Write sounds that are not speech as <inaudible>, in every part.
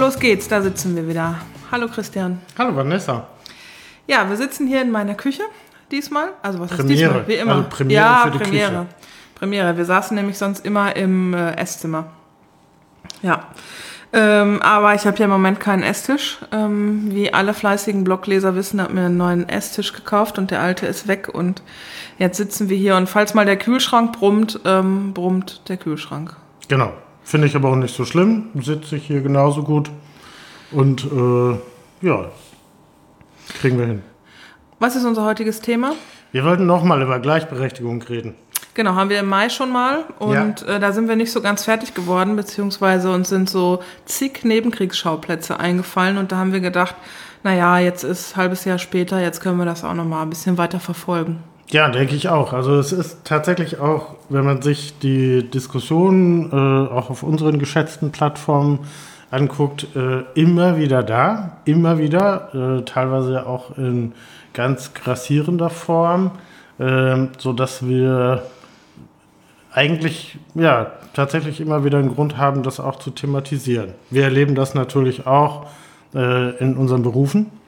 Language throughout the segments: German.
Los geht's, da sitzen wir wieder. Hallo Christian. Hallo Vanessa. Ja, wir sitzen hier in meiner Küche diesmal. Also was Premiere. ist diesmal? Wie immer. Also Premiere ja, für die Premiere. Küche. Premiere. Wir saßen nämlich sonst immer im äh, Esszimmer. Ja. Ähm, aber ich habe ja im Moment keinen Esstisch. Ähm, wie alle fleißigen Blogleser wissen, habe mir einen neuen Esstisch gekauft und der alte ist weg. Und jetzt sitzen wir hier und falls mal der Kühlschrank brummt, ähm, brummt der Kühlschrank. Genau. Finde ich aber auch nicht so schlimm. Sitze ich hier genauso gut. Und äh, ja, kriegen wir hin. Was ist unser heutiges Thema? Wir wollten nochmal über Gleichberechtigung reden. Genau, haben wir im Mai schon mal und äh, da sind wir nicht so ganz fertig geworden, beziehungsweise uns sind so zig Nebenkriegsschauplätze eingefallen und da haben wir gedacht, naja, jetzt ist ein halbes Jahr später, jetzt können wir das auch nochmal ein bisschen weiter verfolgen. Ja, denke ich auch. Also es ist tatsächlich auch, wenn man sich die Diskussionen äh, auch auf unseren geschätzten Plattformen anguckt, äh, immer wieder da, immer wieder, äh, teilweise auch in ganz grassierender Form, äh, so dass wir eigentlich ja tatsächlich immer wieder einen Grund haben, das auch zu thematisieren. Wir erleben das natürlich auch äh, in unseren Berufen.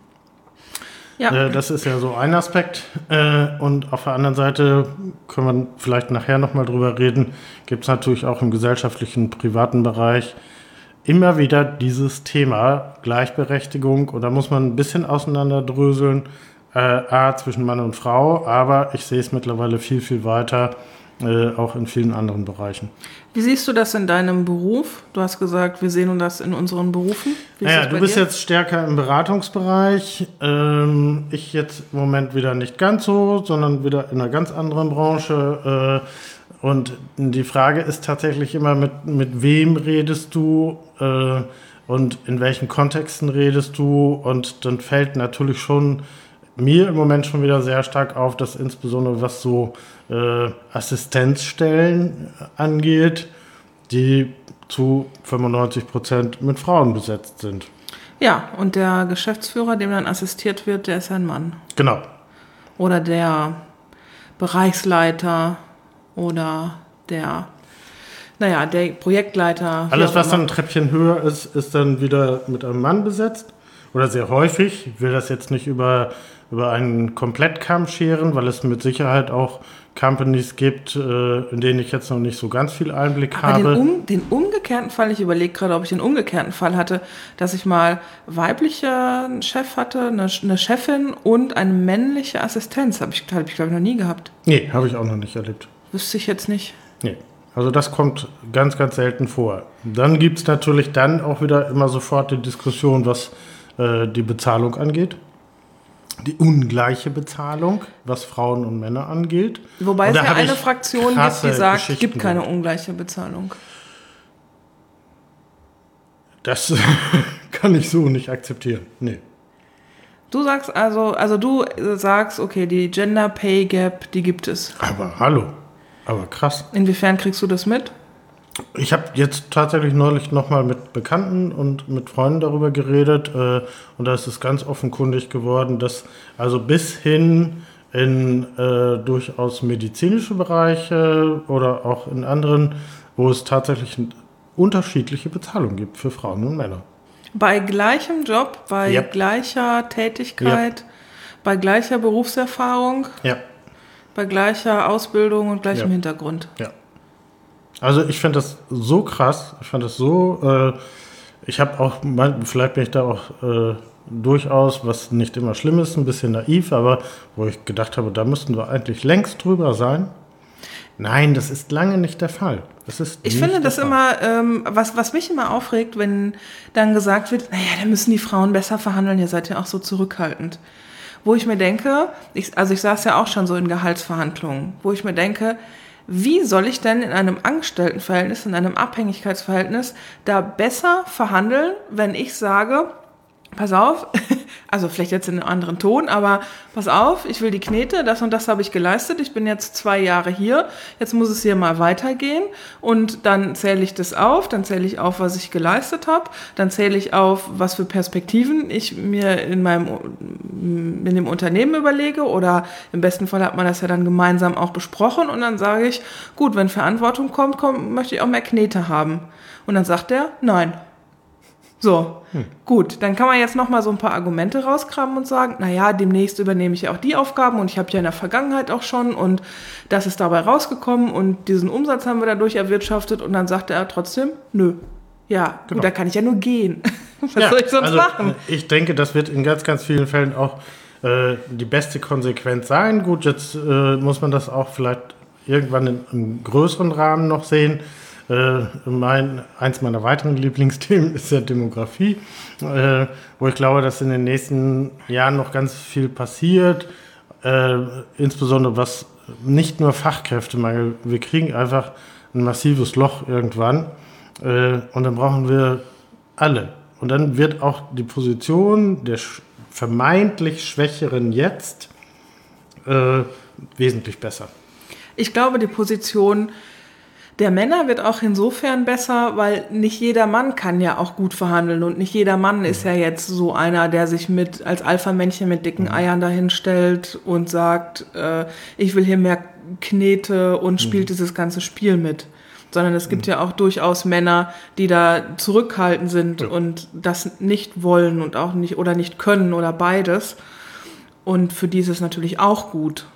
Ja, Äh, das ist ja so ein Aspekt. Äh, und auf der anderen Seite können wir vielleicht nachher nochmal drüber reden, gibt es natürlich auch im gesellschaftlichen, privaten Bereich immer wieder dieses Thema Gleichberechtigung. Und da muss man ein bisschen auseinanderdröseln, äh, A, zwischen Mann und Frau, aber ich sehe es mittlerweile viel, viel weiter, äh, auch in vielen anderen Bereichen. wie siehst du das in deinem Beruf? Du hast gesagt, wir sehen uns das in unseren Berufen. Wie Naja, du bist dir? jetzt stärker im Beratungsbereich. Ähm, ich jetzt im Moment wieder nicht ganz so, sondern wieder in einer ganz anderen Branche. Äh, und die Frage ist tatsächlich immer, mit, mit wem redest du äh, und in welchen Kontexten redest du? Und dann fällt natürlich schon mir im Moment schon wieder sehr stark auf, dass insbesondere was so äh, Assistenzstellen angeht, die zu 95 Prozent mit Frauen besetzt sind. Ja, und der Geschäftsführer, dem dann assistiert wird, der ist ein Mann. Genau. Oder der Bereichsleiter oder der, naja, der Projektleiter. Alles, was dann ein Treppchen höher ist, ist dann wieder mit einem Mann besetzt. Oder sehr häufig. Ich will das jetzt nicht über, über einen Komplettkamm scheren, weil es mit Sicherheit auch Companies gibt, äh, in denen ich jetzt noch nicht so ganz viel Einblick Aber den, habe. um, den umgekehrten Fall, ich überlege gerade, ob ich den umgekehrten Fall hatte, dass ich mal weiblicher Chef hatte, eine, eine Chefin und eine männliche Assistenz. Habe ich, hab ich glaube ich, noch nie gehabt. nee, habe ich auch noch nicht erlebt. Wüsste ich jetzt nicht. Nee. Also das kommt ganz, ganz selten vor. Dann gibt es natürlich dann auch wieder immer sofort die Diskussion, was äh, die Bezahlung angeht. Die ungleiche Bezahlung, was Frauen und Männer angeht. Wobei Und es ja eine Fraktion gibt, die sagt, es gibt keine ungleiche Bezahlung. Das <laughs> kann ich so nicht akzeptieren. Nee. Du sagst also, also du sagst, okay, die Gender Pay Gap, die gibt es. Aber hallo. Aber krass. Inwiefern kriegst du das mit? Ich habe jetzt tatsächlich neulich nochmal mit Bekannten und mit Freunden darüber geredet äh, und da ist es ganz offenkundig geworden, dass also bis hin in äh, durchaus medizinische Bereiche oder auch in anderen, wo es tatsächlich unterschiedliche Bezahlung gibt für Frauen und Männer. Bei gleichem Job, bei Ja. gleicher Tätigkeit, bei gleicher Berufserfahrung, Ja, bei gleicher Ausbildung und gleichem Ja. Hintergrund. ja. Also ich finde das so krass, ich fand das so, äh, ich habe auch, vielleicht bin ich da auch äh, durchaus, was nicht immer schlimm ist, ein bisschen naiv, aber wo ich gedacht habe, da müssten wir eigentlich längst drüber sein. Nein, das ist lange nicht der Fall. Das ist Ich finde das Fall. immer, ähm, was, was mich immer aufregt, wenn dann gesagt wird, naja, da müssen die Frauen besser verhandeln, ihr seid ja auch so zurückhaltend. Wo ich mir denke, ich, also ich saß ja auch schon so in Gehaltsverhandlungen, wo ich mir denke, wie soll ich denn in einem Angestelltenverhältnis, in einem Abhängigkeitsverhältnis da besser verhandeln, wenn ich sage, pass auf, <laughs> also vielleicht jetzt in einem anderen Ton, aber pass auf, ich will die Knete, das und das habe ich geleistet, ich bin jetzt zwei Jahre hier, jetzt muss es hier mal weitergehen. Und dann zähle ich das auf, dann zähle ich auf, was ich geleistet habe, dann zähle ich auf, was für Perspektiven ich mir in meinem in dem Unternehmen überlege. Oder im besten Fall hat man das ja dann gemeinsam auch besprochen. Und dann sage ich, gut, wenn Verantwortung kommt, kommt möchte ich auch mehr Knete haben. Und dann sagt er, nein. So, hm. gut, dann kann man jetzt noch mal so ein paar Argumente rauskramen und sagen, na ja, demnächst übernehme ich ja auch die Aufgaben und ich habe ja in der Vergangenheit auch schon und das ist dabei rausgekommen und diesen Umsatz haben wir dadurch erwirtschaftet und dann sagte er trotzdem, nö. Ja, genau. gut, da kann ich ja nur gehen. <laughs> Was ja, soll ich sonst also, machen? Ich denke, das wird in ganz, ganz vielen Fällen auch äh, die beste Konsequenz sein. Gut, jetzt äh, muss man das auch vielleicht irgendwann in einem größeren Rahmen noch sehen. Äh, mein, eins meiner weiteren Lieblingsthemen ist ja Demografie, äh, wo ich glaube, dass in den nächsten Jahren noch ganz viel passiert, äh, insbesondere was nicht nur Fachkräftemangel, wir kriegen einfach ein massives Loch irgendwann äh, und dann brauchen wir alle. Und dann wird auch die Position der vermeintlich Schwächeren jetzt äh, wesentlich besser. Ich glaube, die Position der Männer wird auch insofern besser, weil nicht jeder Mann kann ja auch gut verhandeln und nicht jeder Mann ist ja jetzt so einer, der sich mit als Alpha-Männchen mit dicken mhm. Eiern dahinstellt und sagt, äh, ich will hier mehr Knete und mhm. spielt mhm. dieses ganze Spiel mit. Sondern es gibt mhm. ja auch durchaus Männer, die da zurückhaltend sind ja. und das nicht wollen und auch nicht oder nicht können oder beides. Und für die ist es natürlich auch gut.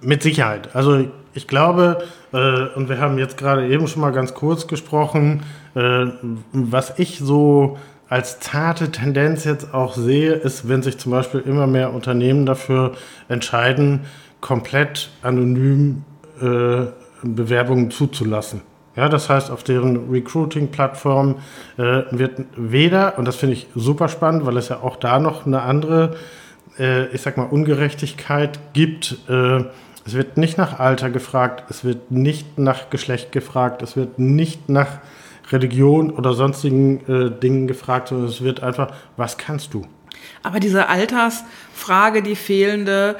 Mit Sicherheit. Also ich glaube, äh, und wir haben jetzt gerade eben schon mal ganz kurz gesprochen, äh, was ich so als zarte Tendenz jetzt auch sehe, ist, wenn sich zum Beispiel immer mehr Unternehmen dafür entscheiden, komplett anonym äh, Bewerbungen zuzulassen. Ja, das heißt, auf deren Recruiting-Plattform äh, wird weder, und das finde ich super spannend, weil es ja auch da noch eine andere, äh, ich sag mal, Ungerechtigkeit gibt, äh, es wird nicht nach Alter gefragt, es wird nicht nach Geschlecht gefragt, es wird nicht nach Religion oder sonstigen äh, Dingen gefragt, sondern es wird einfach, was kannst du? Aber diese Altersfrage, die fehlende,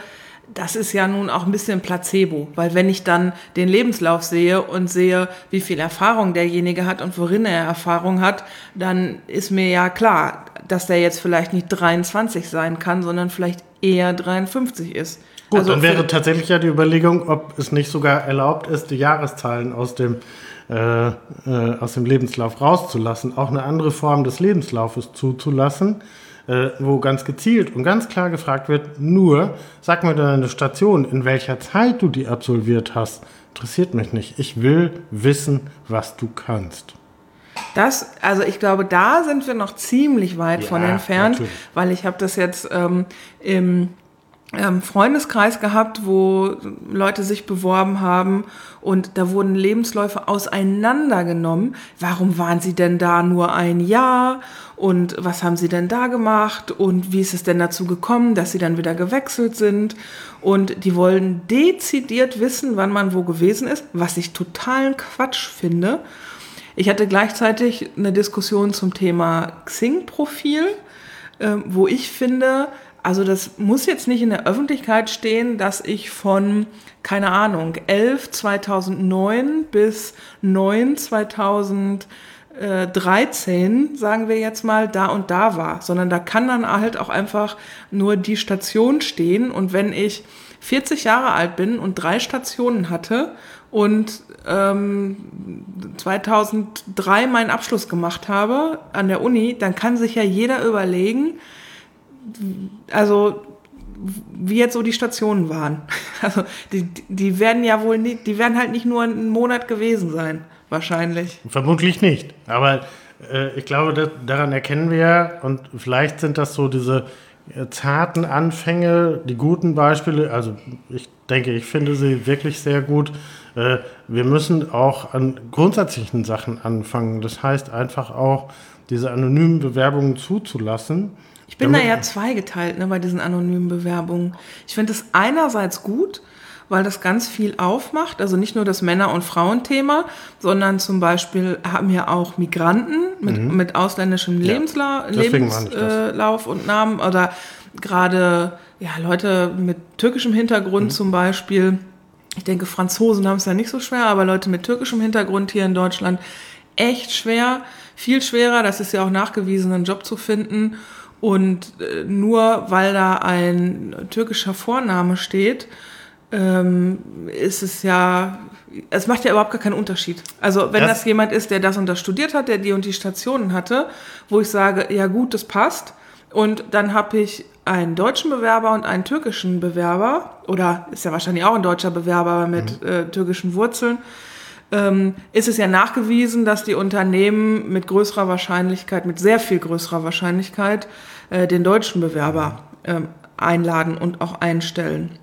das ist ja nun auch ein bisschen Placebo, weil wenn ich dann den Lebenslauf sehe und sehe, wie viel Erfahrung derjenige hat und worin er Erfahrung hat, dann ist mir ja klar, dass der jetzt vielleicht nicht 23 sein kann, sondern vielleicht eher 53 ist. Gut, also dann wäre tatsächlich ja die Überlegung, ob es nicht sogar erlaubt ist, die Jahreszahlen aus dem, äh, äh, aus dem Lebenslauf rauszulassen, auch eine andere Form des Lebenslaufes zuzulassen, äh, wo ganz gezielt und ganz klar gefragt wird, nur sag mir deine Station, in welcher Zeit du die absolviert hast, interessiert mich nicht. Ich will wissen, was du kannst. Das, also ich glaube, da sind wir noch ziemlich weit ja, von entfernt, natürlich. weil ich habe das jetzt ähm, im Freundeskreis gehabt, wo Leute sich beworben haben und da wurden Lebensläufe auseinandergenommen. Warum waren sie denn da nur ein Jahr und was haben sie denn da gemacht und wie ist es denn dazu gekommen, dass sie dann wieder gewechselt sind? Und die wollen dezidiert wissen, wann man wo gewesen ist, was ich totalen Quatsch finde. Ich hatte gleichzeitig eine Diskussion zum Thema Xing-Profil, äh, wo ich finde, also das muss jetzt nicht in der Öffentlichkeit stehen, dass ich von, keine Ahnung, 11 2009 bis 9 2013, sagen wir jetzt mal, da und da war, sondern da kann dann halt auch einfach nur die Station stehen. Und wenn ich 40 Jahre alt bin und drei Stationen hatte und ähm, 2003 meinen Abschluss gemacht habe an der Uni, dann kann sich ja jeder überlegen, also wie jetzt so die Stationen waren. <laughs> Also die, die werden ja wohl nicht, die werden halt nicht nur einen Monat gewesen sein, wahrscheinlich. Vermutlich nicht. Aber äh, ich glaube, das, daran erkennen wir ja, und vielleicht sind das so diese äh, zarten Anfänge, die guten Beispiele. Also ich denke, ich finde sie wirklich sehr gut. Äh, wir müssen auch an grundsätzlichen Sachen anfangen. Das heißt einfach auch, diese anonymen Bewerbungen zuzulassen ich bin da ja zweigeteilt ne, bei diesen anonymen Bewerbungen. Ich finde es einerseits gut, weil das ganz viel aufmacht. Also nicht nur das Männer- und Frauenthema, sondern zum Beispiel haben ja auch Migranten mit, mhm. mit ausländischem ja, Lebensla Lebenslauf und Namen oder gerade ja, Leute mit türkischem Hintergrund mhm. zum Beispiel. Ich denke, Franzosen haben es ja nicht so schwer, aber Leute mit türkischem Hintergrund hier in Deutschland echt schwer, viel schwerer. Das ist ja auch nachgewiesen, einen Job zu finden. Und äh, nur weil da ein türkischer Vorname steht, ähm, ist es ja, es macht ja überhaupt gar keinen Unterschied. Also wenn das, Das- jemand ist, der das und das studiert hat, der die und die Stationen hatte, wo ich sage, ja gut, das passt. Und dann habe ich einen deutschen Bewerber und einen türkischen Bewerber, oder ist ja wahrscheinlich auch ein deutscher Bewerber mit äh, türkischen Wurzeln, ähm, ist es ja nachgewiesen, dass die Unternehmen mit größerer Wahrscheinlichkeit, mit sehr viel größerer Wahrscheinlichkeit, äh, den deutschen Bewerber ähm, einladen und auch einstellen.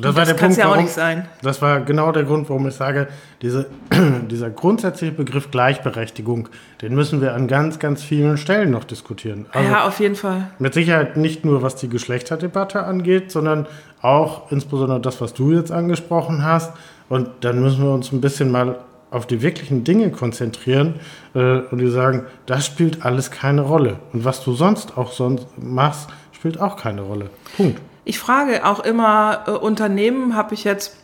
Das, Das kann's ja auch nicht sein. Das war genau der Grund, warum ich sage, diese, <clears throat> dieser grundsätzliche Begriff Gleichberechtigung, den müssen wir an ganz, ganz vielen Stellen noch diskutieren. Also ja, auf jeden Fall. mit Sicherheit nicht nur, was die Geschlechterdebatte angeht, sondern auch insbesondere das, was du jetzt angesprochen hast. Und dann müssen wir uns ein bisschen mal auf die wirklichen Dinge konzentrieren äh, und die sagen, das spielt alles keine Rolle. Und was du sonst auch sonst machst, spielt auch keine Rolle. Punkt. Ich frage auch immer äh, Unternehmen, habe ich jetzt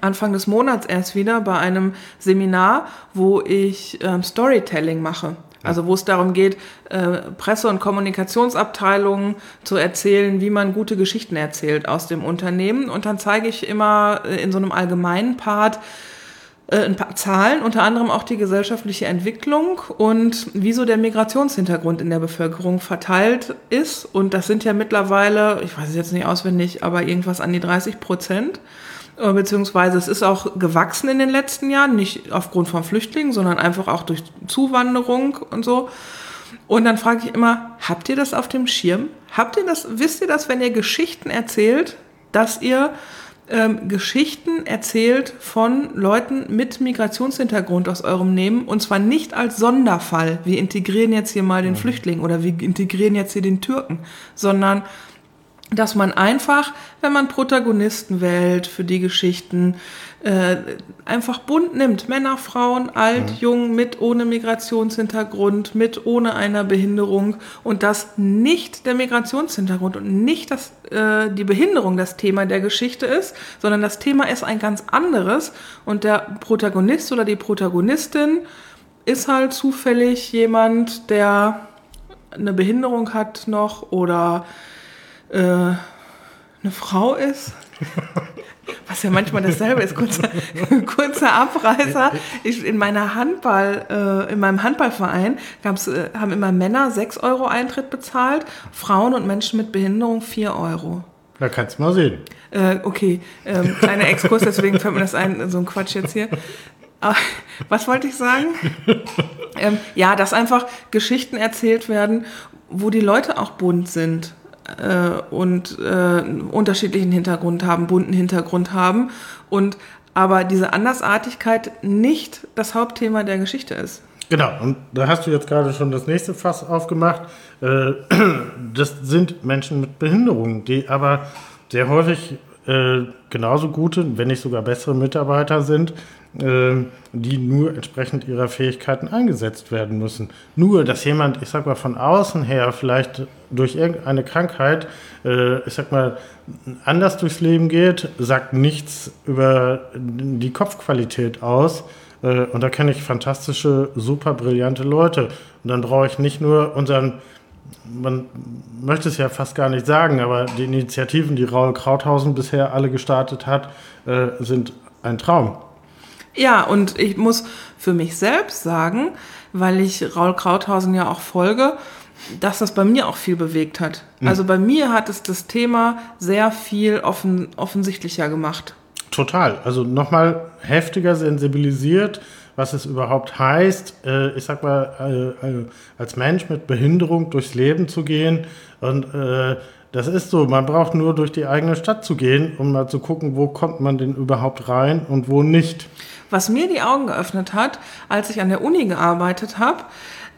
Anfang des Monats erst wieder bei einem Seminar, wo ich ähm, Storytelling mache. Also wo es darum geht, äh, Presse- und Kommunikationsabteilungen zu erzählen, wie man gute Geschichten erzählt aus dem Unternehmen. Und dann zeige ich immer äh, in so einem allgemeinen Part, äh, ein paar Zahlen, unter anderem auch die gesellschaftliche Entwicklung und wieso der Migrationshintergrund in der Bevölkerung verteilt ist. Und das sind ja mittlerweile, ich weiß es jetzt nicht auswendig, aber irgendwas an die 30 Prozent. Äh, Beziehungsweise es ist auch gewachsen in den letzten Jahren, nicht aufgrund von Flüchtlingen, sondern einfach auch durch Zuwanderung und so. Und dann frage ich immer, habt ihr das auf dem Schirm? Habt ihr das, wisst ihr das, wenn ihr Geschichten erzählt, dass ihr ähm, Geschichten erzählt von Leuten mit Migrationshintergrund aus eurem Nehmen und zwar nicht als Sonderfall. Wir integrieren jetzt hier mal den Flüchtling oder wir integrieren jetzt hier den Türken, sondern dass man einfach, wenn man Protagonisten wählt für die Geschichten, äh, einfach bunt nimmt. Männer, Frauen, alt, jung, mit, ohne Migrationshintergrund, mit, ohne einer Behinderung. Und dass nicht der Migrationshintergrund und nicht das, äh, die Behinderung das Thema der Geschichte ist, sondern das Thema ist ein ganz anderes. Und der Protagonist oder die Protagonistin ist halt zufällig jemand, der eine Behinderung hat noch oder äh, eine Frau ist. Was ja manchmal dasselbe ist. Kurzer, <laughs> kurzer Abreißer. Ich, in meiner Handball, äh, in meinem Handballverein gab's, äh, haben immer Männer 6 Euro Eintritt bezahlt, Frauen und Menschen mit Behinderung 4 Euro. Da kannst du mal sehen. Äh, okay, ähm, kleiner Exkurs, deswegen fällt mir das ein, so ein Quatsch jetzt hier. Ah, Was wollte ich sagen? ähm, ja, dass einfach Geschichten erzählt werden, wo die Leute auch bunt sind äh, und äh, unterschiedlichen Hintergrund haben, bunten Hintergrund haben und aber diese Andersartigkeit nicht das Hauptthema der Geschichte ist. Genau, und da hast du jetzt gerade schon das nächste Fass aufgemacht. Äh, <clears throat> Das sind Menschen mit Behinderungen, die aber sehr häufig äh, genauso gute, wenn nicht sogar bessere Mitarbeiter sind, die nur entsprechend ihrer Fähigkeiten eingesetzt werden müssen. Nur, dass jemand, ich sag mal, von außen her vielleicht durch irgendeine Krankheit, äh, ich sag mal, anders durchs Leben geht, sagt nichts über die Kopfqualität aus. Äh, Und da kenne ich fantastische, super brillante Leute. Und dann brauche ich nicht nur unseren, man möchte es ja fast gar nicht sagen, aber die Initiativen, die Raul Krauthausen bisher alle gestartet hat, äh, sind ein Traum. Ja, und ich muss für mich selbst sagen, weil ich Raul Krauthausen ja auch folge, dass das bei mir auch viel bewegt hat. Also bei mir hat es das Thema sehr viel offen, offensichtlicher gemacht. Total. Also nochmal heftiger sensibilisiert, was es überhaupt heißt, äh, ich sag mal, äh, äh, als Mensch mit Behinderung durchs Leben zu gehen. Und äh, das ist so, man braucht nur durch die eigene Stadt zu gehen, um mal zu gucken, wo kommt man denn überhaupt rein und wo nicht. Was mir die Augen geöffnet hat, als ich an der Uni gearbeitet habe,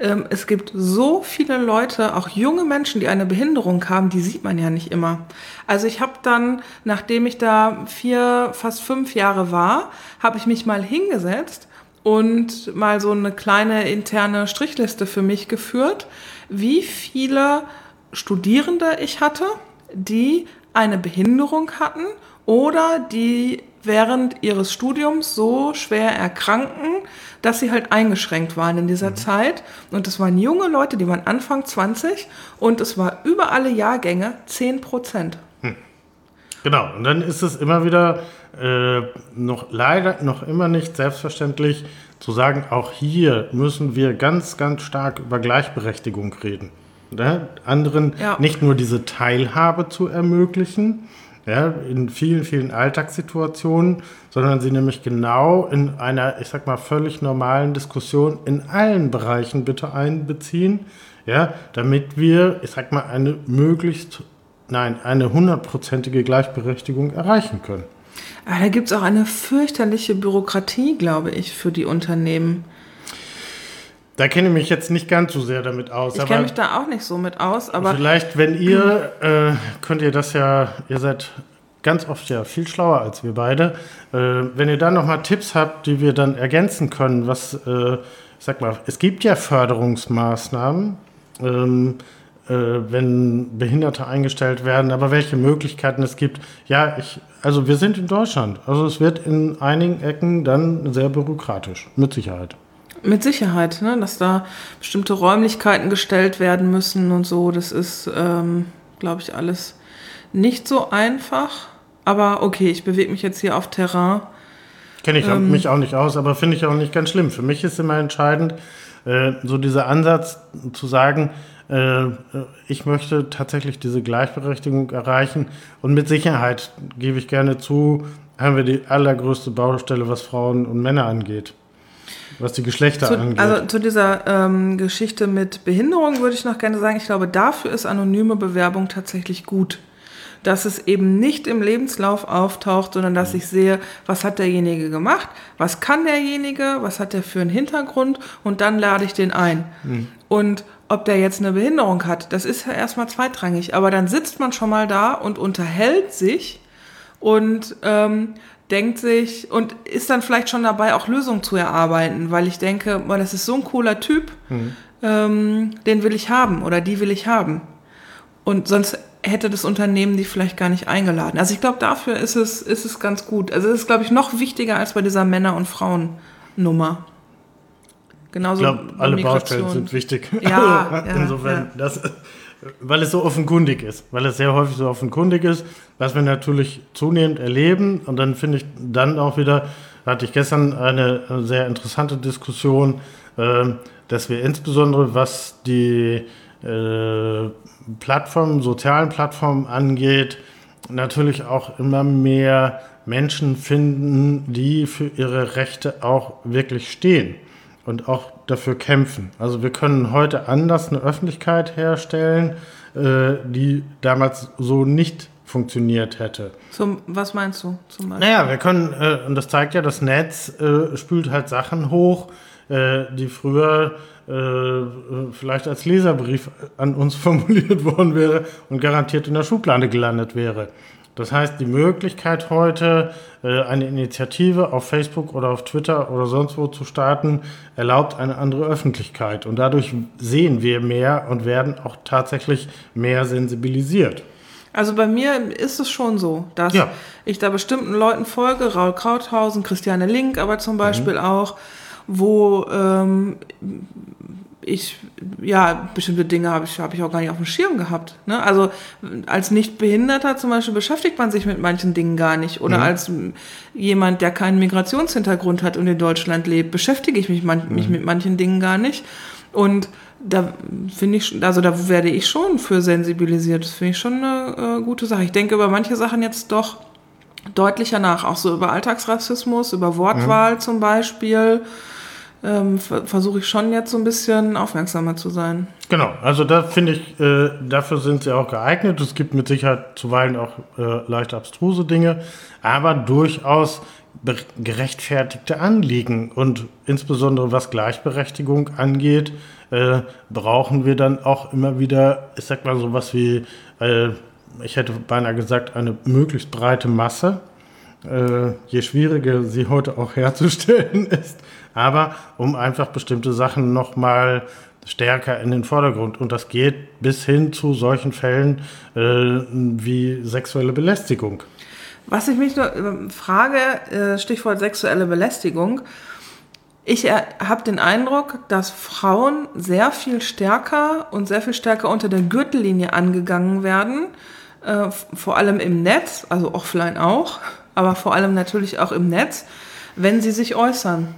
ähm, es gibt so viele Leute, auch junge Menschen, die eine Behinderung haben, die sieht man ja nicht immer. Also ich habe dann, nachdem ich da vier, fast fünf Jahre war, habe ich mich mal hingesetzt und mal so eine kleine interne Strichliste für mich geführt, wie viele Studierende ich hatte, die eine Behinderung hatten oder die während ihres Studiums so schwer erkranken, dass sie halt eingeschränkt waren in dieser Zeit. Und es waren junge Leute, die waren Anfang 20 und es war über alle Jahrgänge 10 Prozent. Genau, und dann ist es immer wieder äh, noch leider noch immer nicht selbstverständlich zu sagen, auch hier müssen wir ganz, ganz stark über Gleichberechtigung reden. Ne? Anderen Ja. nicht nur diese Teilhabe zu ermöglichen, ja, in vielen, vielen Alltagssituationen, sondern sie nämlich genau in einer, ich sag mal, völlig normalen Diskussion in allen Bereichen bitte einbeziehen, ja, damit wir, ich sag mal, eine möglichst, nein, eine hundertprozentige Gleichberechtigung erreichen können. Aber da gibt es auch eine fürchterliche Bürokratie, glaube ich, für die Unternehmen. Da kenne ich mich jetzt nicht ganz so sehr damit aus, Ich kenne mich da auch nicht so mit aus, aber vielleicht, wenn <clears throat> ihr, äh, könnt ihr das ja, ihr seid ganz oft ja viel schlauer als wir beide, äh, wenn ihr da nochmal Tipps habt, die wir dann ergänzen können, was, äh, sag mal, es gibt ja Förderungsmaßnahmen, ähm, äh, wenn Behinderte eingestellt werden, aber welche Möglichkeiten es gibt, ja, ich, also wir sind in Deutschland, also es wird in einigen Ecken dann sehr bürokratisch, mit Sicherheit. Mit Sicherheit, ne, dass da bestimmte Räumlichkeiten gestellt werden müssen und so. Das ist, ähm, glaube ich, alles nicht so einfach. Aber okay, ich bewege mich jetzt hier auf Terrain. Kenne ich Ähm. mich auch nicht aus, aber finde ich auch nicht ganz schlimm. Für mich ist immer entscheidend, äh, so dieser Ansatz zu sagen, äh, ich möchte tatsächlich diese Gleichberechtigung erreichen. Und mit Sicherheit, gebe ich gerne zu, haben wir die allergrößte Baustelle, was Frauen und Männer angeht. Was die Geschlechter Zu, angeht. also zu dieser ähm, Geschichte mit Behinderung würde ich noch gerne sagen, ich glaube, dafür ist anonyme Bewerbung tatsächlich gut. Dass es eben nicht im Lebenslauf auftaucht, sondern dass ich sehe, was hat derjenige gemacht, was kann derjenige, was hat der für einen Hintergrund und dann lade ich den ein. Und ob der jetzt eine Behinderung hat, das ist ja erstmal zweitrangig, aber dann sitzt man schon mal da und unterhält sich und ähm, denkt sich und ist dann vielleicht schon dabei, auch Lösungen zu erarbeiten, weil ich denke, boah, das ist so ein cooler Typ, ähm, den will ich haben oder die will ich haben. Und sonst hätte das Unternehmen die vielleicht gar nicht eingeladen. Also ich glaube, dafür ist es, ist es ganz gut. Also es ist, glaube ich, noch wichtiger als bei dieser Männer- und Frauen-Nummer. Genauso ich glaube, alle. Baustellen sind wichtig. Ja, <laughs> ja, Insofern, Das, weil es so offenkundig ist, weil es sehr häufig so offenkundig ist, was wir natürlich zunehmend erleben. Und dann finde ich dann auch wieder, hatte ich gestern eine sehr interessante Diskussion, äh, dass wir insbesondere, was die äh, Plattformen, sozialen Plattformen angeht, natürlich auch immer mehr Menschen finden, die für ihre Rechte auch wirklich stehen und auch dafür kämpfen. Also wir können heute anders eine Öffentlichkeit herstellen, äh, die damals so nicht funktioniert hätte. Zum, was meinst du zum Beispiel? Naja, wir können, äh, und das zeigt ja, das Netz äh, spült halt Sachen hoch, äh, die früher äh, vielleicht als Leserbrief an uns <laughs> formuliert worden wäre und garantiert in der Schublade gelandet wäre. Das heißt, die Möglichkeit heute, äh, eine Initiative auf Facebook oder auf Twitter oder sonst wo zu starten, erlaubt eine andere Öffentlichkeit. Und dadurch sehen wir mehr und werden auch tatsächlich mehr sensibilisiert. Also bei mir ist es schon so, dass Ja. ich da bestimmten Leuten folge, Raul Krauthausen, Christiane Link, aber zum Beispiel auch, wo ähm, ich, ja, bestimmte Dinge habe ich, habe ich auch gar nicht auf dem Schirm gehabt. Ne? Also als Nichtbehinderter zum Beispiel beschäftigt man sich mit manchen Dingen gar nicht. Oder als m, jemand, der keinen Migrationshintergrund hat und in Deutschland lebt, beschäftige ich mich, man, mich mit manchen Dingen gar nicht. Und da finde ich, also da werde ich schon für sensibilisiert. Das finde ich schon eine äh, gute Sache. Ich denke über manche Sachen jetzt doch deutlicher nach, auch so über Alltagsrassismus, über Wortwahl zum Beispiel. Ähm, ver- Versuche ich schon jetzt so ein bisschen aufmerksamer zu sein. Genau, also da finde ich, äh, dafür sind sie auch geeignet. Es gibt mit Sicherheit zuweilen auch äh, leicht abstruse Dinge, aber durchaus gerechtfertigte Anliegen. Und insbesondere was Gleichberechtigung angeht, äh, brauchen wir dann auch immer wieder, ich sag mal so was wie, äh, ich hätte beinahe gesagt, eine möglichst breite Masse äh, je schwieriger sie heute auch herzustellen <laughs> ist. Aber um einfach bestimmte Sachen nochmal stärker in den Vordergrund. Und das geht bis hin zu solchen Fällen äh, wie sexuelle Belästigung. Was ich mich nur ähm, frage, äh, Stichwort sexuelle Belästigung. Ich habe den Eindruck, dass Frauen sehr viel stärker und sehr viel stärker unter der Gürtellinie angegangen werden, äh, vor allem im Netz, also offline auch, aber vor allem natürlich auch im Netz, wenn sie sich äußern.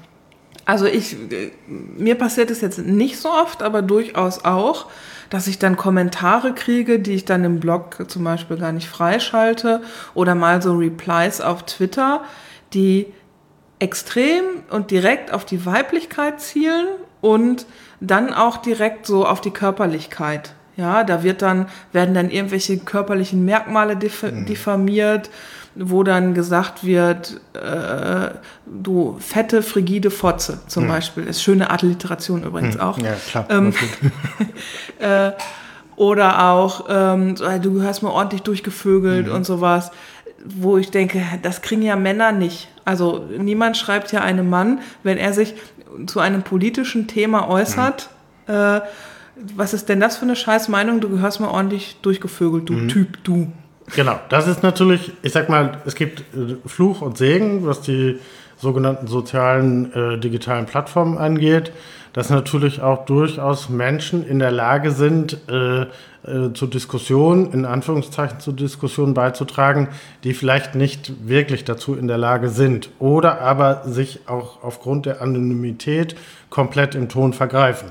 Also ich, äh, mir passiert es jetzt nicht so oft, aber durchaus auch, dass ich dann Kommentare kriege, die ich dann im Blog zum Beispiel gar nicht freischalte oder mal so Replies auf Twitter, die extrem und direkt auf die Weiblichkeit zielen und dann auch direkt so auf die Körperlichkeit. Ja, da wird dann, werden dann irgendwelche körperlichen Merkmale diff mhm. diffamiert, wo dann gesagt wird, äh, du fette, frigide Fotze zum mhm. Beispiel. Ist schöne Alliteration übrigens mhm. auch. Ja, klar. Ähm, <laughs> äh, oder auch, ähm, du gehörst mal ordentlich durchgevögelt mhm. und sowas, wo ich denke, das kriegen ja Männer nicht. Also niemand schreibt ja einem Mann, wenn er sich zu einem politischen Thema äußert, mhm. äh, was ist denn das für eine scheiß Meinung? Du gehörst mal ordentlich durchgevögelt, du mhm. Typ, du. Genau, das ist natürlich, ich sag mal, es gibt äh, Fluch und Segen, was die sogenannten sozialen äh, digitalen Plattformen angeht, dass natürlich auch durchaus Menschen in der Lage sind, äh, äh, zur Diskussion, in Anführungszeichen zur Diskussion beizutragen, die vielleicht nicht wirklich dazu in der Lage sind oder aber sich auch aufgrund der Anonymität komplett im Ton vergreifen.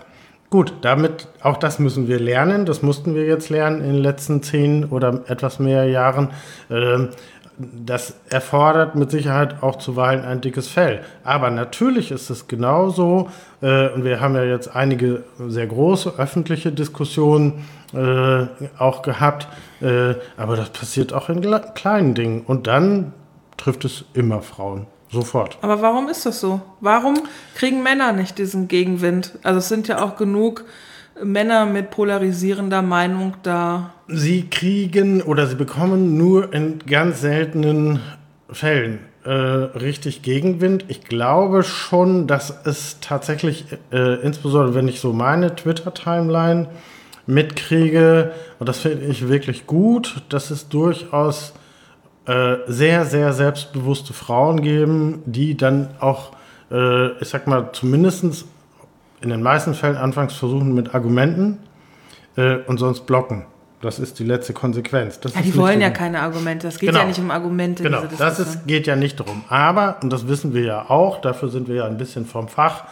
Gut, damit, auch das müssen wir lernen. Das mussten wir jetzt lernen in den letzten zehn oder etwas mehr Jahren. Ähm, das erfordert mit Sicherheit auch zuweilen ein dickes Fell. Aber natürlich ist es genauso, äh, und wir haben ja jetzt einige sehr große öffentliche Diskussionen äh, auch gehabt, äh, aber das passiert auch in kleinen Dingen. Und dann trifft es immer Frauen. Sofort. Aber warum ist das so? Warum kriegen Männer nicht diesen Gegenwind? Also es sind ja auch genug Männer mit polarisierender Meinung da. Sie kriegen oder sie bekommen nur in ganz seltenen Fällen äh, richtig Gegenwind. Ich glaube schon, dass es tatsächlich, äh, insbesondere wenn ich so meine Twitter-Timeline mitkriege, und das finde ich wirklich gut, dass es durchaus äh, sehr, sehr selbstbewusste Frauen geben, die dann auch, äh, ich sag mal, zumindest in den meisten Fällen anfangs versuchen mit Argumenten äh, und sonst blocken. Das ist die letzte Konsequenz. Ja, die wollen ja keine Argumente. Es geht genau. ja nicht um Argumente. Genau, das ist, geht ja nicht darum. Aber, und das wissen wir ja auch, dafür sind wir ja ein bisschen vom Fach,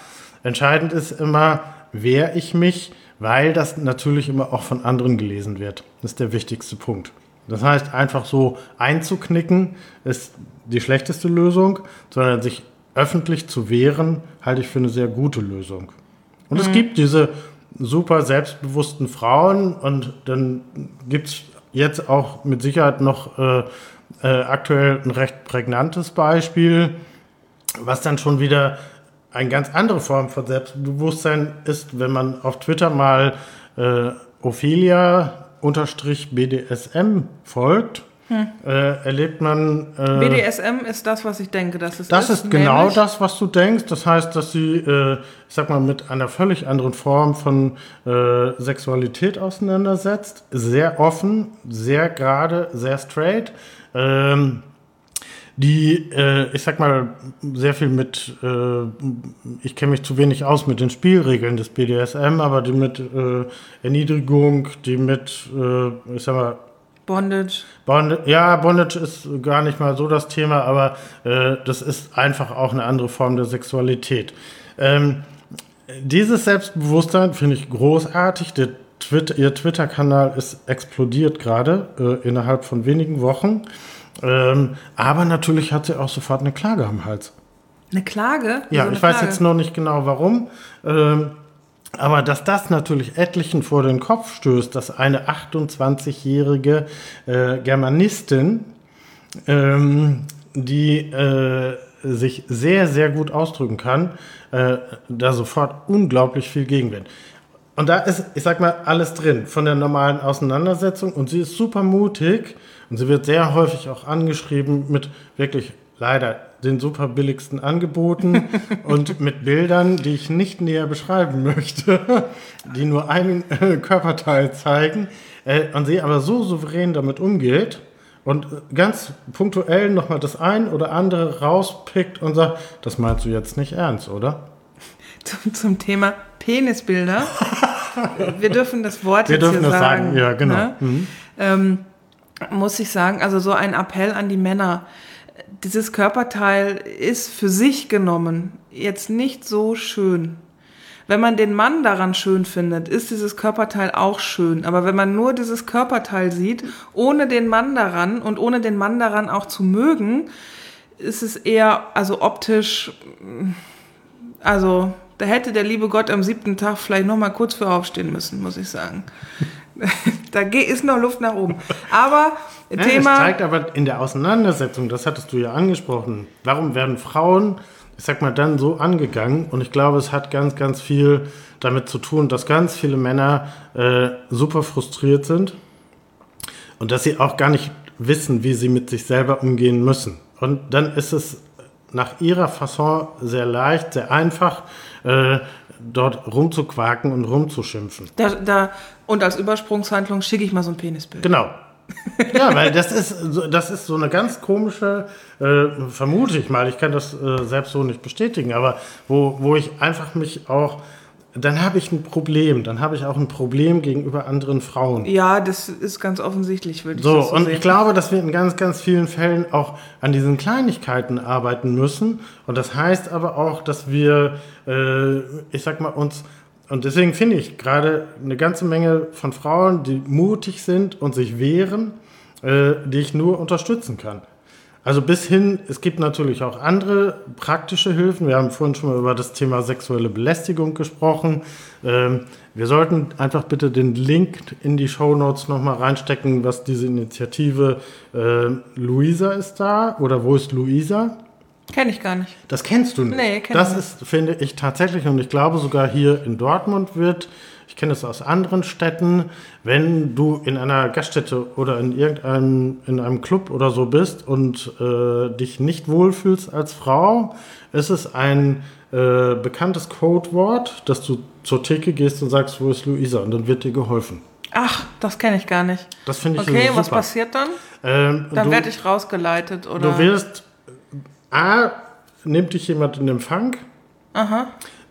entscheidend ist immer, wer ich mich, weil das natürlich immer auch von anderen gelesen wird. Das ist der wichtigste Punkt. Das heißt, einfach so einzuknicken ist die schlechteste Lösung, sondern sich öffentlich zu wehren, halte ich für eine sehr gute Lösung. Und mhm. es gibt diese super selbstbewussten Frauen und dann gibt es jetzt auch mit Sicherheit noch äh, äh, aktuell ein recht prägnantes Beispiel, was dann schon wieder eine ganz andere Form von Selbstbewusstsein ist, wenn man auf Twitter mal äh, Ophelia BDSM folgt, hm. äh, erlebt man. Äh, BDSM ist das, was ich denke, dass es das ist. Das ist genau das, was du denkst. Das heißt, dass sie, äh, ich sag mal, mit einer völlig anderen Form von äh, Sexualität auseinandersetzt. Sehr offen, sehr gerade, sehr straight. Ähm, die, äh, ich sag mal, sehr viel mit, äh, ich kenne mich zu wenig aus mit den Spielregeln des BDSM, aber die mit äh, Erniedrigung, die mit, äh, ich sag mal, Bondage. Bondage. Ja, Bondage ist gar nicht mal so das Thema, aber äh, das ist einfach auch eine andere Form der Sexualität. Ähm, dieses Selbstbewusstsein finde ich großartig. Der Twitter, ihr Twitter-Kanal ist explodiert gerade äh, innerhalb von wenigen Wochen. Ähm, aber natürlich hat sie auch sofort eine Klage am Hals. Eine Klage? Ja, eine ich Klage? weiß jetzt noch nicht genau warum. Ähm, aber dass das natürlich etlichen vor den Kopf stößt, dass eine 28-jährige äh, Germanistin, ähm, die äh, sich sehr, sehr gut ausdrücken kann, äh, da sofort unglaublich viel Gegenwind. Und da ist, ich sag mal, alles drin von der normalen Auseinandersetzung und sie ist super mutig und sie wird sehr häufig auch angeschrieben mit wirklich leider den super billigsten Angeboten <laughs> und mit Bildern, die ich nicht näher beschreiben möchte, die nur einen äh, Körperteil zeigen äh, und sie aber so souverän damit umgeht und ganz punktuell nochmal das ein oder andere rauspickt und sagt, das meinst du jetzt nicht ernst, oder? Zum, zum Thema Penisbilder. <laughs> Wir dürfen das Wort Wir jetzt dürfen hier das sagen. sagen. Ja, genau. Ne? Mhm. Ähm, muss ich sagen, also so ein Appell an die Männer. Dieses Körperteil ist für sich genommen jetzt nicht so schön. Wenn man den Mann daran schön findet, ist dieses Körperteil auch schön. Aber wenn man nur dieses Körperteil sieht, ohne den Mann daran und ohne den Mann daran auch zu mögen, ist es eher, also optisch, also da hätte der liebe Gott am siebten Tag vielleicht noch mal kurz für aufstehen müssen, muss ich sagen. <laughs> da ist noch Luft nach oben. Aber Ja, Thema. Es zeigt aber in der Auseinandersetzung, das hattest du ja angesprochen, warum werden Frauen, ich sag mal, dann so angegangen? Und ich glaube, es hat ganz, ganz viel damit zu tun, dass ganz viele Männer äh, super frustriert sind und dass sie auch gar nicht wissen, wie sie mit sich selber umgehen müssen. Und dann ist es nach ihrer Fasson sehr leicht, sehr einfach, äh, dort rumzuquaken und rumzuschimpfen. Da, da, und als Übersprungshandlung schicke ich mal so ein Penisbild. Genau. <laughs> Ja, weil das ist, so- das ist so eine ganz komische, äh, vermute ich mal, ich kann das äh, selbst so nicht bestätigen, aber wo, wo ich einfach mich auch, dann habe ich ein Problem, dann habe ich auch ein Problem gegenüber anderen Frauen. Ja, das ist ganz offensichtlich, würde ich So, so und sehen. ich glaube, dass wir in ganz, ganz vielen Fällen auch an diesen Kleinigkeiten arbeiten müssen. Und das heißt aber auch, dass wir, äh, ich sag mal, uns, und deswegen finde ich gerade eine ganze Menge von Frauen, die mutig sind und sich wehren, äh, die ich nur unterstützen kann. Also bis hin, es gibt natürlich auch andere praktische Hilfen. Wir haben vorhin schon mal über das Thema sexuelle Belästigung gesprochen. Ähm, wir sollten einfach bitte den Link in die Show Notes nochmal reinstecken, was diese Initiative äh, Luisa ist da oder wo ist Luisa? Kenne ich gar nicht. Das kennst du nicht. Nee, kenn das ich ist, finde ich tatsächlich, und ich glaube sogar hier in Dortmund wird, ich kenne es aus anderen Städten, wenn du in einer Gaststätte oder in irgendeinem in einem Club oder so bist und äh, dich nicht wohlfühlst als Frau, ist es ein äh, bekanntes Codewort, dass du zur Theke gehst und sagst, wo ist Luisa? Und dann wird dir geholfen. Ach, das kenne ich gar nicht. Das finde ich Okay, super. was passiert dann? Ähm, Dann werde ich rausgeleitet oder. Du wirst, A, nimmt dich jemand in Empfang.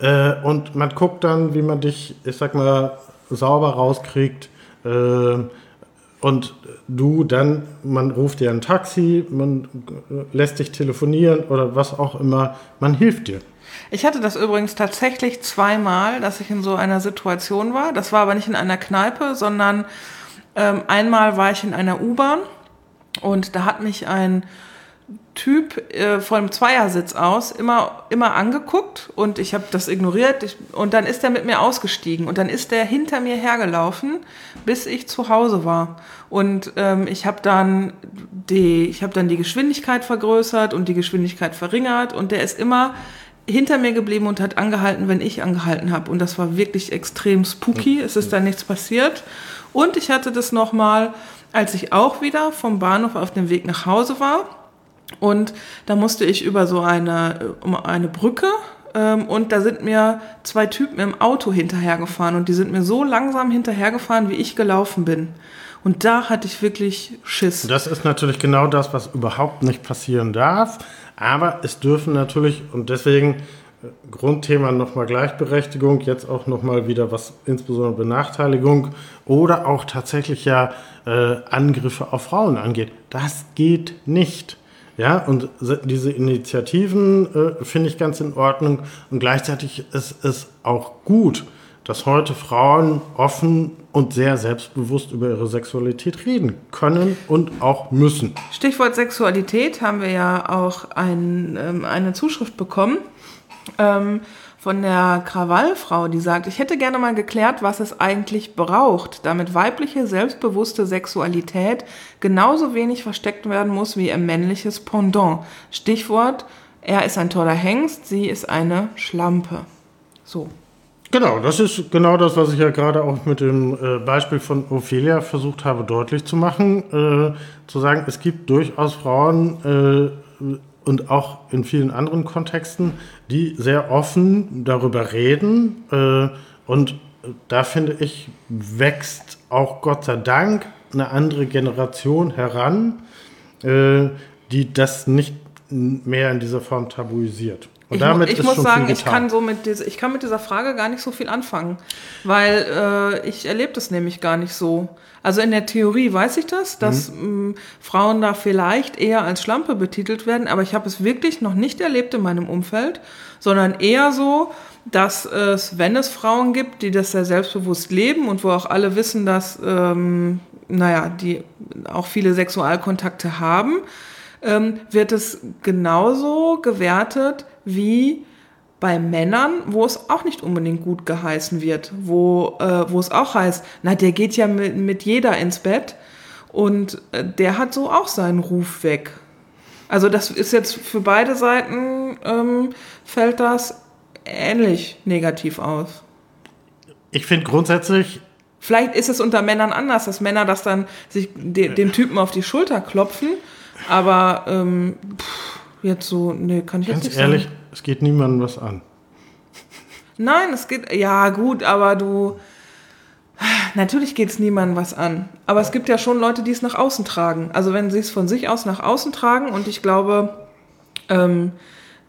Äh, und man guckt dann, wie man dich, ich sag mal, sauber rauskriegt. Äh, und du dann, man ruft dir ein Taxi, man äh, lässt dich telefonieren oder was auch immer. Man hilft dir. Ich hatte das übrigens tatsächlich zweimal, dass ich in so einer Situation war. Das war aber nicht in einer Kneipe, sondern ähm, einmal war ich in einer U-Bahn und da hat mich ein Typ äh, von dem Zweiersitz aus immer, immer angeguckt und ich habe das ignoriert ich, und dann ist er mit mir ausgestiegen und dann ist der hinter mir hergelaufen, bis ich zu Hause war. Und ähm, ich habe dann, die, ich hab dann die Geschwindigkeit vergrößert und die Geschwindigkeit verringert und der ist immer hinter mir geblieben und hat angehalten, wenn ich angehalten habe. Und das war wirklich extrem spooky. Es ist da nichts passiert. Und ich hatte das nochmal, als ich auch wieder vom Bahnhof auf dem Weg nach Hause war. Und da musste ich über so eine, um eine Brücke ähm, und da sind mir zwei Typen im Auto hinterhergefahren und die sind mir so langsam hinterhergefahren, wie ich gelaufen bin. Und da hatte ich wirklich Schiss. Das ist natürlich genau das, was überhaupt nicht passieren darf. Aber es dürfen natürlich, und deswegen äh, Grundthema nochmal Gleichberechtigung, jetzt auch nochmal wieder was, insbesondere Benachteiligung oder auch tatsächlich ja äh, Angriffe auf Frauen angeht. Das geht nicht. Ja, und se- diese Initiativen äh, finde ich ganz in Ordnung. Und gleichzeitig ist es auch gut, dass heute Frauen offen und sehr selbstbewusst über ihre Sexualität reden können und auch müssen. Stichwort Sexualität haben wir ja auch ein, ähm, eine Zuschrift bekommen ähm, von der Krawallfrau, die sagt, ich hätte gerne mal geklärt, was es eigentlich braucht, damit weibliche, selbstbewusste Sexualität genauso wenig versteckt werden muss wie ihr männliches Pendant. Stichwort, er ist ein toller Hengst, sie ist eine Schlampe. So. Genau, das ist genau das, was ich ja gerade auch mit dem äh, Beispiel von Ophelia versucht habe deutlich zu machen. Äh, zu sagen, es gibt durchaus Frauen äh, und auch in vielen anderen Kontexten, die sehr offen darüber reden. Äh, und da finde ich, wächst auch Gott sei Dank eine andere Generation heran, äh, die das nicht mehr in dieser Form tabuisiert. Und ich, damit ich ist muss sagen, ich kann, so mit dieser, ich kann mit dieser Frage gar nicht so viel anfangen, weil äh, ich erlebe das nämlich gar nicht so. Also in der Theorie weiß ich das, dass Mhm. mh, Frauen da vielleicht eher als Schlampe betitelt werden, aber ich habe es wirklich noch nicht erlebt in meinem Umfeld, sondern eher so, dass es, wenn es Frauen gibt, die das sehr selbstbewusst leben und wo auch alle wissen, dass, ähm, naja, die auch viele Sexualkontakte haben, ähm, wird es genauso gewertet wie bei Männern, wo es auch nicht unbedingt gut geheißen wird, wo, äh, wo es auch heißt, na, der geht ja mit, mit jeder ins Bett und äh, der hat so auch seinen Ruf weg. Also das ist jetzt für beide Seiten, ähm, fällt das ähnlich negativ aus. Ich finde grundsätzlich, Vielleicht ist es unter Männern anders, dass Männer das dann sich de dem Typen auf die Schulter klopfen, aber ähm, pff, jetzt so, nee, kann ich jetzt ganz nicht ehrlich, sagen. es geht niemandem was an. Nein, es geht, ja gut, aber du, natürlich geht es niemandem was an. Aber es gibt ja schon Leute, die es nach außen tragen. Also wenn sie es von sich aus nach außen tragen und ich glaube, ähm,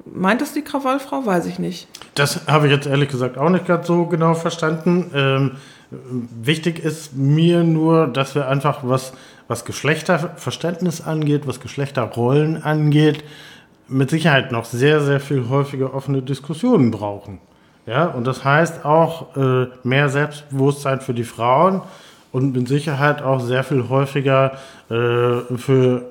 meint es die Krawallfrau? Weiß ich nicht. Das habe ich jetzt ehrlich gesagt auch nicht ganz so genau verstanden. Ähm, wichtig ist mir nur, dass wir einfach, was, was Geschlechterverständnis angeht, was Geschlechterrollen angeht, mit Sicherheit noch sehr, sehr viel häufiger offene Diskussionen brauchen. Ja, und das heißt auch äh, mehr Selbstbewusstsein für die Frauen und mit Sicherheit auch sehr viel häufiger äh, für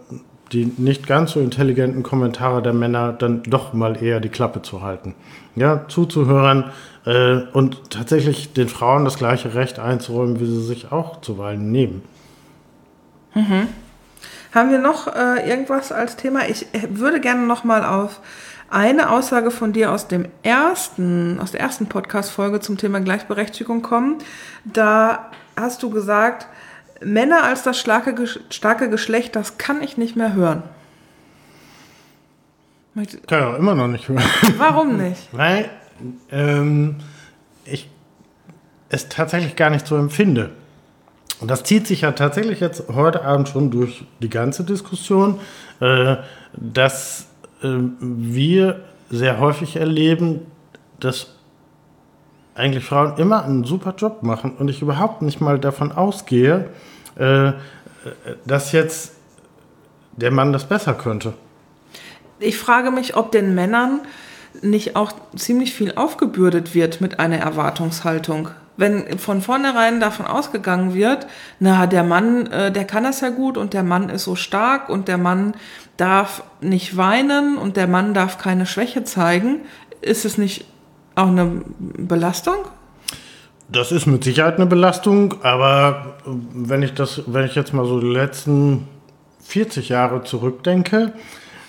die nicht ganz so intelligenten Kommentare der Männer dann doch mal eher die Klappe zu halten. Ja, zuzuhören äh, und tatsächlich den Frauen das gleiche Recht einzuräumen, wie sie sich auch zuweilen nehmen. Haben wir noch äh, irgendwas als Thema? Ich äh, würde gerne noch mal auf eine Aussage von dir aus dem ersten, aus der ersten Podcast-Folge zum Thema Gleichberechtigung kommen. Da hast du gesagt, Männer als das starke, starke Geschlecht, das kann ich nicht mehr hören. Kann ich auch immer noch nicht hören. <laughs> Warum nicht? Weil ähm, ich es tatsächlich gar nicht so empfinde. Und das zieht sich ja tatsächlich jetzt heute Abend schon durch die ganze Diskussion, äh, dass äh, wir sehr häufig erleben, dass eigentlich Frauen immer einen super Job machen und ich überhaupt nicht mal davon ausgehe, äh, dass jetzt der Mann das besser könnte. Ich frage mich, ob den Männern nicht auch ziemlich viel aufgebürdet wird mit einer Erwartungshaltung. Wenn von vornherein davon ausgegangen wird, na, der Mann, äh, der kann das ja gut und der Mann ist so stark und der Mann darf nicht weinen und der Mann darf keine Schwäche zeigen, ist es nicht auch eine Belastung? Das ist mit Sicherheit eine Belastung, aber wenn ich das, wenn ich jetzt mal so die letzten 40 Jahre zurückdenke,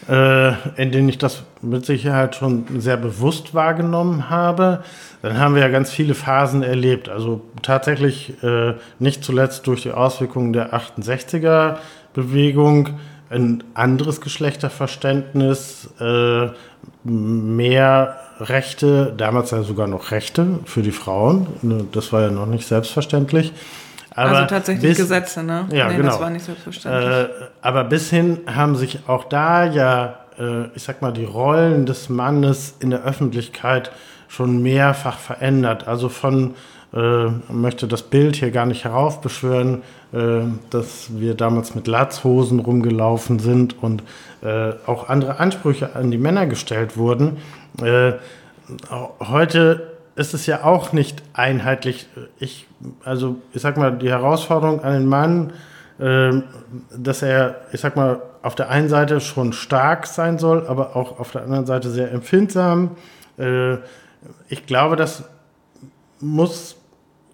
in denen ich das mit Sicherheit schon sehr bewusst wahrgenommen habe, dann haben wir ja ganz viele Phasen erlebt. Also tatsächlich äh, nicht zuletzt durch die Auswirkungen der 68er Bewegung ein anderes Geschlechterverständnis, äh, mehr Rechte, damals ja sogar noch Rechte für die Frauen. Ne, Das war ja noch nicht selbstverständlich. Aber also tatsächlich bis- Gesetze, ne? Ja, nee, genau. Das war nicht selbstverständlich. Äh, aber bis hin haben sich auch da ja, äh, ich sag mal, die Rollen des Mannes in der Öffentlichkeit schon mehrfach verändert. Also von, äh, möchte das Bild hier gar nicht heraufbeschwören, äh, dass wir damals mit Latzhosen rumgelaufen sind und äh, auch andere Ansprüche an die Männer gestellt wurden. Äh, heute ist es ja auch nicht einheitlich. Ich, also ich sag mal, die Herausforderung an den Mann, ähm, dass er, ich sag mal, auf der einen Seite schon stark sein soll, aber auch auf der anderen Seite sehr empfindsam. Äh, ich glaube, das muss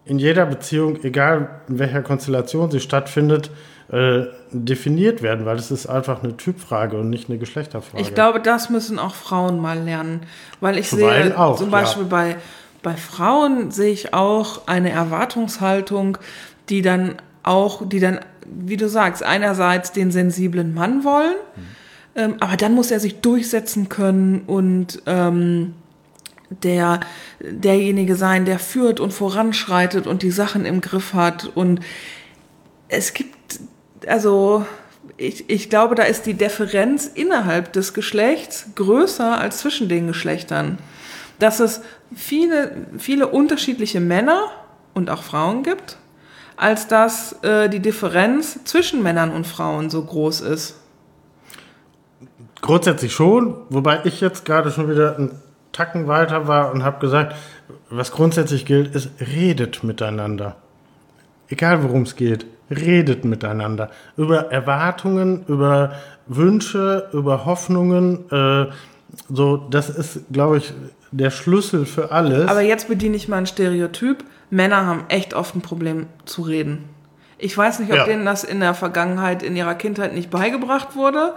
in jeder Beziehung, egal in welcher Konstellation sie stattfindet, äh, definiert werden, weil es ist einfach eine Typfrage und nicht eine Geschlechterfrage. Ich glaube, das müssen auch Frauen mal lernen. Weil ich Zuweilen sehe, auch, zum ja. Beispiel bei, bei Frauen sehe ich auch eine Erwartungshaltung, die dann auch, die dann, wie du sagst, einerseits den sensiblen Mann wollen, ähm, aber dann muss er sich durchsetzen können und ähm, der, derjenige sein, der führt und voranschreitet und die Sachen im Griff hat. Und es gibt, also ich, ich glaube, da ist die Differenz innerhalb des Geschlechts größer als zwischen den Geschlechtern. Dass es viele, viele unterschiedliche Männer und auch Frauen gibt, als dass äh, die Differenz zwischen Männern und Frauen so groß ist. Grundsätzlich schon, wobei ich jetzt gerade schon wieder einen Tacken weiter war und habe gesagt, was grundsätzlich gilt, ist, redet miteinander. Egal worum es geht, redet miteinander. Über Erwartungen, über Wünsche, über Hoffnungen. Äh, so, das ist, glaube ich, der Schlüssel für alles. Aber jetzt bediene ich mal ein Stereotyp. Männer haben echt oft ein Problem zu reden. Ich weiß nicht, ob Ja. denen das in der Vergangenheit, in ihrer Kindheit nicht beigebracht wurde.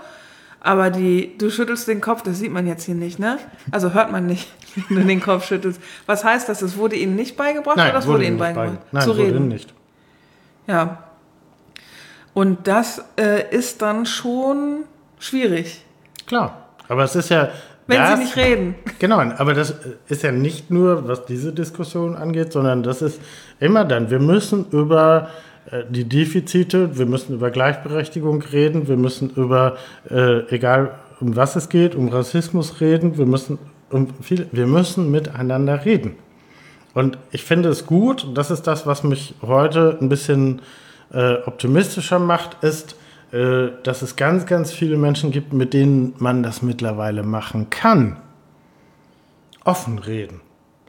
Aber die, du schüttelst den Kopf, das sieht man jetzt hier nicht, ne? Also hört man nicht, <laughs> wenn du den Kopf schüttelst. Was heißt das? Das wurde ihnen nicht beigebracht oder das wurde, ihnen nicht beigebracht? beigebracht. Nein, zu wurde reden. ihnen nicht. Ja. Und das äh, ist dann schon schwierig, Klar. Aber es ist ja. Wenn das, sie nicht reden. Genau, aber das ist ja nicht nur, was diese Diskussion angeht, sondern das ist immer dann, wir müssen über äh, die Defizite, wir müssen über Gleichberechtigung reden, wir müssen über, äh, egal um was es geht, um Rassismus reden, wir müssen, um viel, wir müssen miteinander reden. Und ich finde es gut, und das ist das, was mich heute ein bisschen äh, optimistischer macht, ist, äh, dass es ganz, ganz viele Menschen gibt, mit denen man das mittlerweile machen kann. Offen reden.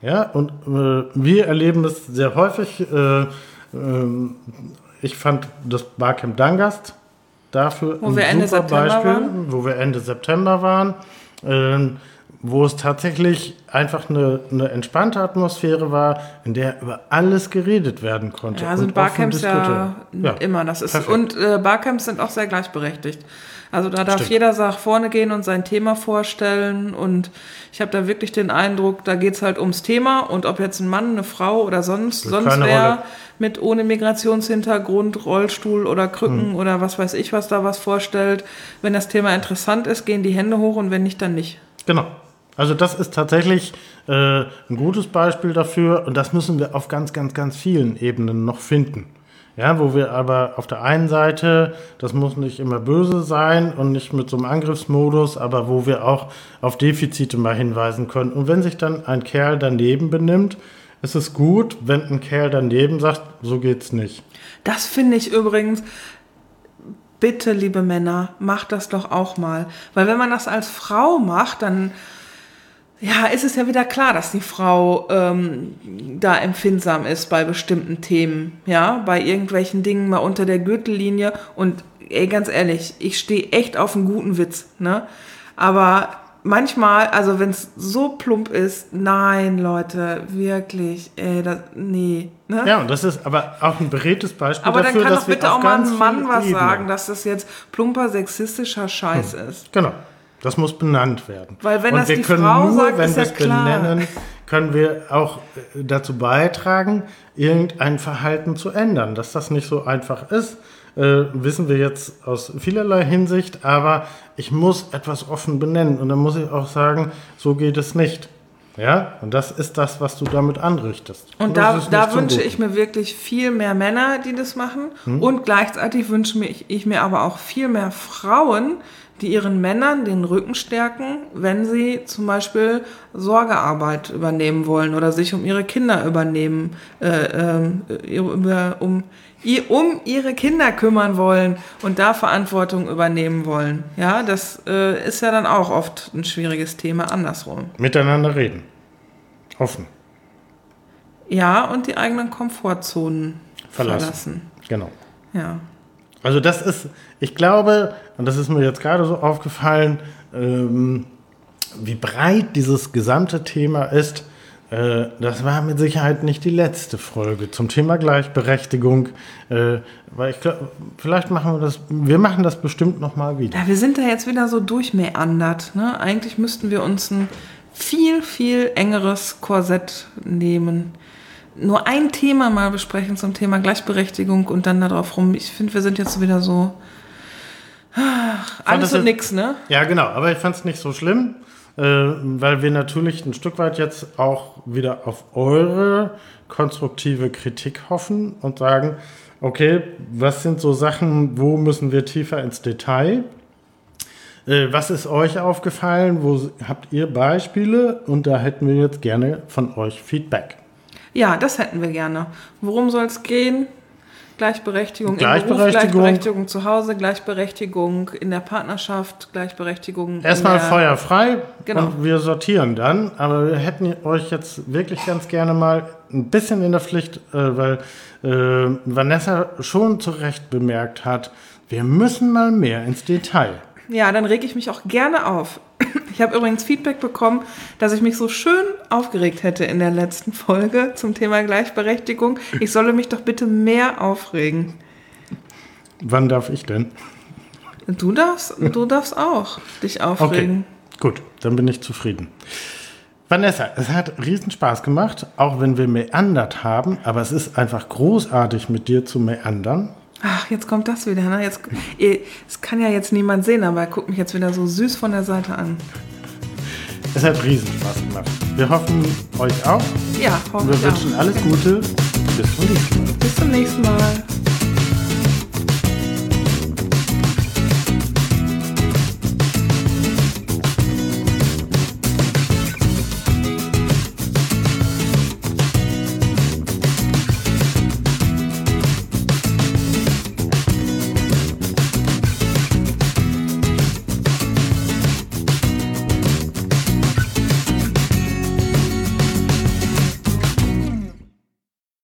Ja, und äh, wir erleben es sehr häufig. Äh, ähm, ich fand das Barcamp Dangast dafür Wo wir Ende September waren. wo wir Ende September waren, ähm, wo es tatsächlich einfach eine, eine entspannte Atmosphäre war, in der über alles geredet werden konnte. Ja, sind Barcamps ja, diskutiert. immer. Das ist perfekt. und äh, Barcamps sind auch sehr gleichberechtigt. Also da darf Stimmt. jeder nach vorne gehen und sein Thema vorstellen. Und ich habe da wirklich den Eindruck, da geht's halt ums Thema und ob jetzt ein Mann, eine Frau oder sonst sonst wer Rolle. mit ohne Migrationshintergrund, Rollstuhl oder Krücken Hm. oder was weiß ich, was da was vorstellt. Wenn das Thema interessant ist, gehen die Hände hoch und wenn nicht, dann nicht. Genau. Also das ist tatsächlich äh, ein gutes Beispiel dafür und das müssen wir auf ganz, ganz, ganz vielen Ebenen noch finden. Ja, wo wir aber auf der einen Seite, das muss nicht immer böse sein und nicht mit so einem Angriffsmodus, aber wo wir auch auf Defizite mal hinweisen können. Und wenn sich dann ein Kerl daneben benimmt, ist es gut, wenn ein Kerl daneben sagt, so geht's nicht. Das finde ich übrigens, bitte, liebe Männer, macht das doch auch mal. Weil wenn man das als Frau macht, dann ja, ist es ja wieder klar, dass die Frau ähm, da empfindsam ist bei bestimmten Themen, ja, bei irgendwelchen Dingen mal unter der Gürtellinie. Und ey, ganz ehrlich, ich stehe echt auf einen guten Witz, ne? Aber manchmal, also wenn es so plump ist, nein, Leute, wirklich, ey, das, nee, ne? Ja, und das ist aber auch ein beredtes Beispiel Aber dann dafür, kann dass doch wir bitte auf auch mal ein Mann was Ebenen- sagen, dass das jetzt plumper sexistischer Scheiß ist. Genau. Das muss benannt werden. Weil wenn Und das wir die können Frau nur, sagt, wenn ist wir es benennen, können wir auch äh, dazu beitragen, irgendein Verhalten zu ändern. Dass das nicht so einfach ist, äh, wissen wir jetzt aus vielerlei Hinsicht, aber ich muss etwas offen benennen und dann muss ich auch sagen, so geht es nicht. Ja, und das ist das, was du damit anrichtest. Und das da, da wünsche ich mir wirklich viel mehr Männer, die das machen. Hm? Und gleichzeitig wünsche ich mir aber auch viel mehr Frauen, die ihren Männern den Rücken stärken, wenn sie zum Beispiel Sorgearbeit übernehmen wollen oder sich um ihre Kinder übernehmen, äh, ähm, über, um, um ihre Kinder kümmern wollen und da Verantwortung übernehmen wollen. Ja, das äh, ist ja dann auch oft ein schwieriges Thema andersrum. Miteinander reden. Offen. Ja, und die eigenen Komfortzonen Verlassen. verlassen. Genau. Ja. Also das ist, ich glaube, und das ist mir jetzt gerade so aufgefallen, ähm, wie breit dieses gesamte Thema ist. Äh, das war mit Sicherheit nicht die letzte Folge zum Thema Gleichberechtigung, äh, weil ich glaube, vielleicht machen wir das, wir machen das bestimmt noch mal wieder. Ja, wir sind da jetzt wieder so durchmeandert. Ne? Eigentlich müssten wir uns ein viel, viel engeres Korsett nehmen. Nur ein Thema mal besprechen zum Thema Gleichberechtigung und dann darauf rum. Ich finde, wir sind jetzt wieder so. Ach, alles und jetzt- nix, ne? Ja, genau, aber ich fand es nicht so schlimm, äh, weil wir natürlich ein Stück weit jetzt auch wieder auf eure konstruktive Kritik hoffen und sagen, Okay, was sind so Sachen, wo müssen wir tiefer ins Detail? Äh, was ist euch aufgefallen? Wo habt ihr Beispiele? Und da hätten wir jetzt gerne von euch Feedback. Ja, das hätten wir gerne. Worum soll es gehen? Gleichberechtigung, Gleichberechtigung. Beruf, Gleichberechtigung zu Hause, Gleichberechtigung in der Partnerschaft, Gleichberechtigung. Erstmal der, Feuer frei Genau. und wir sortieren dann. Aber wir hätten euch jetzt wirklich ganz gerne mal ein bisschen in der Pflicht, äh, weil äh, Vanessa schon zu Recht bemerkt hat, wir müssen mal mehr ins Detail. Ja, dann reg ich mich auch gerne auf. Ich habe übrigens Feedback bekommen, dass ich mich so schön aufgeregt hätte in der letzten Folge zum Thema Gleichberechtigung. Ich solle mich doch bitte mehr aufregen. Wann darf ich denn? Du darfst, du darfst auch dich Okay, aufregen. gut, dann bin ich zufrieden. Vanessa, es hat riesen Spaß gemacht, auch wenn wir meandert haben, aber es ist einfach großartig mit dir zu meandern. Ach, jetzt kommt das wieder. Ne? Jetzt, eh, es kann ja jetzt niemand sehen, aber er guckt mich jetzt wieder so süß von der Seite an. Es hat riesen Spaß gemacht. Wir hoffen euch auch. Ja, Und wir wünschen alles Gute. Bis zum nächsten Mal. Bis zum nächsten Mal.